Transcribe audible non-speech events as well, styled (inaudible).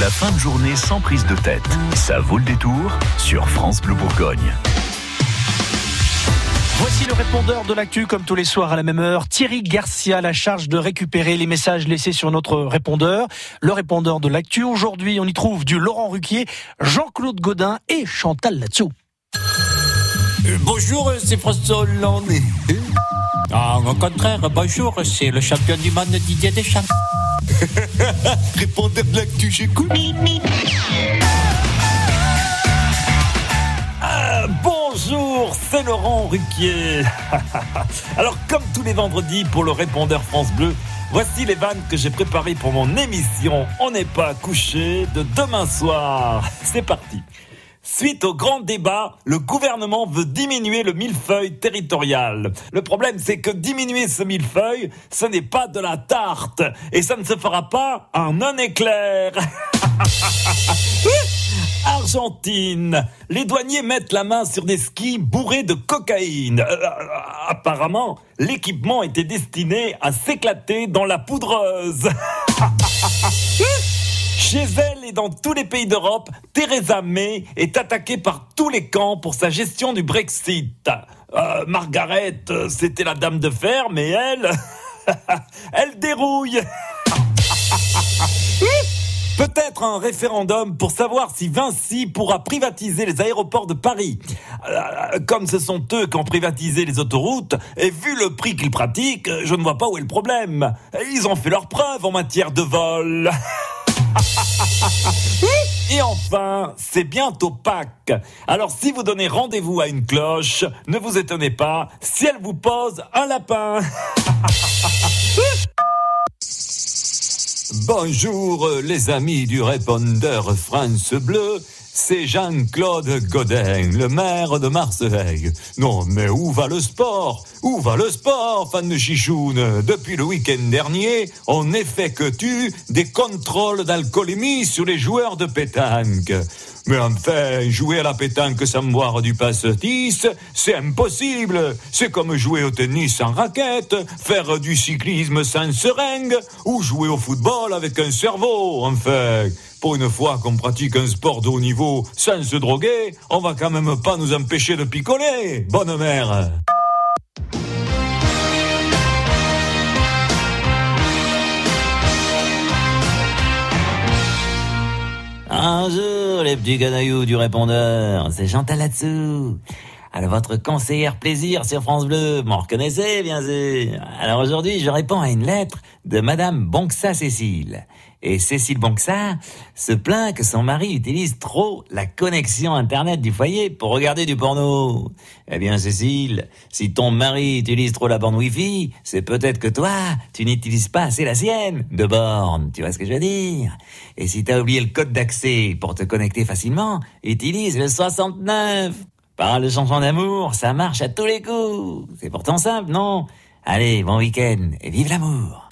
La fin de journée sans prise de tête. Ça vaut le détour sur France Bleu Bourgogne. Voici le répondeur de l'actu comme tous les soirs à la même heure. Thierry Garcia, la charge de récupérer les messages laissés sur notre répondeur. Le répondeur de l'actu. Aujourd'hui, on y trouve du Laurent Ruquier, Jean-Claude Godin et Chantal Latsou. Euh, bonjour, c'est François Hollande. Ah, au contraire, bonjour, c'est le champion du monde Didier Deschamps. (laughs) Répondeur de l'actu, j'écoute. Ah, bonjour, c'est Laurent Ruquier. (laughs) Alors, comme tous les vendredis pour le répondeur France Bleu, voici les vannes que j'ai préparées pour mon émission On n'est pas couché de demain soir. (laughs) C'est parti. Suite au grand débat, le gouvernement veut diminuer le millefeuille territorial. Le problème, c'est que diminuer ce millefeuille, ce n'est pas de la tarte. Et ça ne se fera pas en un éclair. (laughs) Argentine. Les douaniers mettent la main sur des skis bourrés de cocaïne. Euh, euh, apparemment, l'équipement était destiné à s'éclater dans la poudreuse. (laughs) Chez elle et dans tous les pays d'Europe, Theresa May est attaquée par tous les camps pour sa gestion du Brexit. Euh, Margaret, euh, c'était la dame de fer, mais elle, (laughs) elle dérouille. (laughs) Peut-être un référendum pour savoir si Vinci pourra privatiser les aéroports de Paris. Euh, Comme ce sont eux qui ont privatisé les autoroutes, et vu le prix qu'ils pratiquent, je ne vois pas où est le problème. Ils ont fait leur preuve en matière de vol. (laughs) (laughs) Et enfin, c'est bientôt Pâques. Alors si vous donnez rendez-vous à une cloche, ne vous étonnez pas si elle vous pose un lapin. (laughs) Bonjour les amis du répondeur France Bleu. C'est Jean-Claude Godin, le maire de Marseille. Non, mais où va le sport? Où va le sport, fan de chichoune? Depuis le week-end dernier, on effectue des contrôles d'alcoolémie sur les joueurs de pétanque. Mais enfin, jouer à la pétanque sans boire du pastis, c'est impossible. C'est comme jouer au tennis sans raquette, faire du cyclisme sans seringue, ou jouer au football avec un cerveau, enfin. Une fois qu'on pratique un sport de haut niveau sans se droguer, on va quand même pas nous empêcher de picoler. Bonne mère. Bonjour les petits canailloux du répondeur, c'est Chantal là-dessous. Alors votre conseillère plaisir sur France Bleu, m'en reconnaissez bien sûr. Alors aujourd'hui je réponds à une lettre de Madame Bonxa Cécile. Et Cécile Bonxa se plaint que son mari utilise trop la connexion internet du foyer pour regarder du porno. Eh bien Cécile, si ton mari utilise trop la borne Wi-Fi, c'est peut-être que toi, tu n'utilises pas assez la sienne de borne. Tu vois ce que je veux dire? Et si t'as oublié le code d'accès pour te connecter facilement, utilise le 69. Par le chanson d'amour, ça marche à tous les coups. C'est pourtant simple, non? Allez, bon week-end et vive l'amour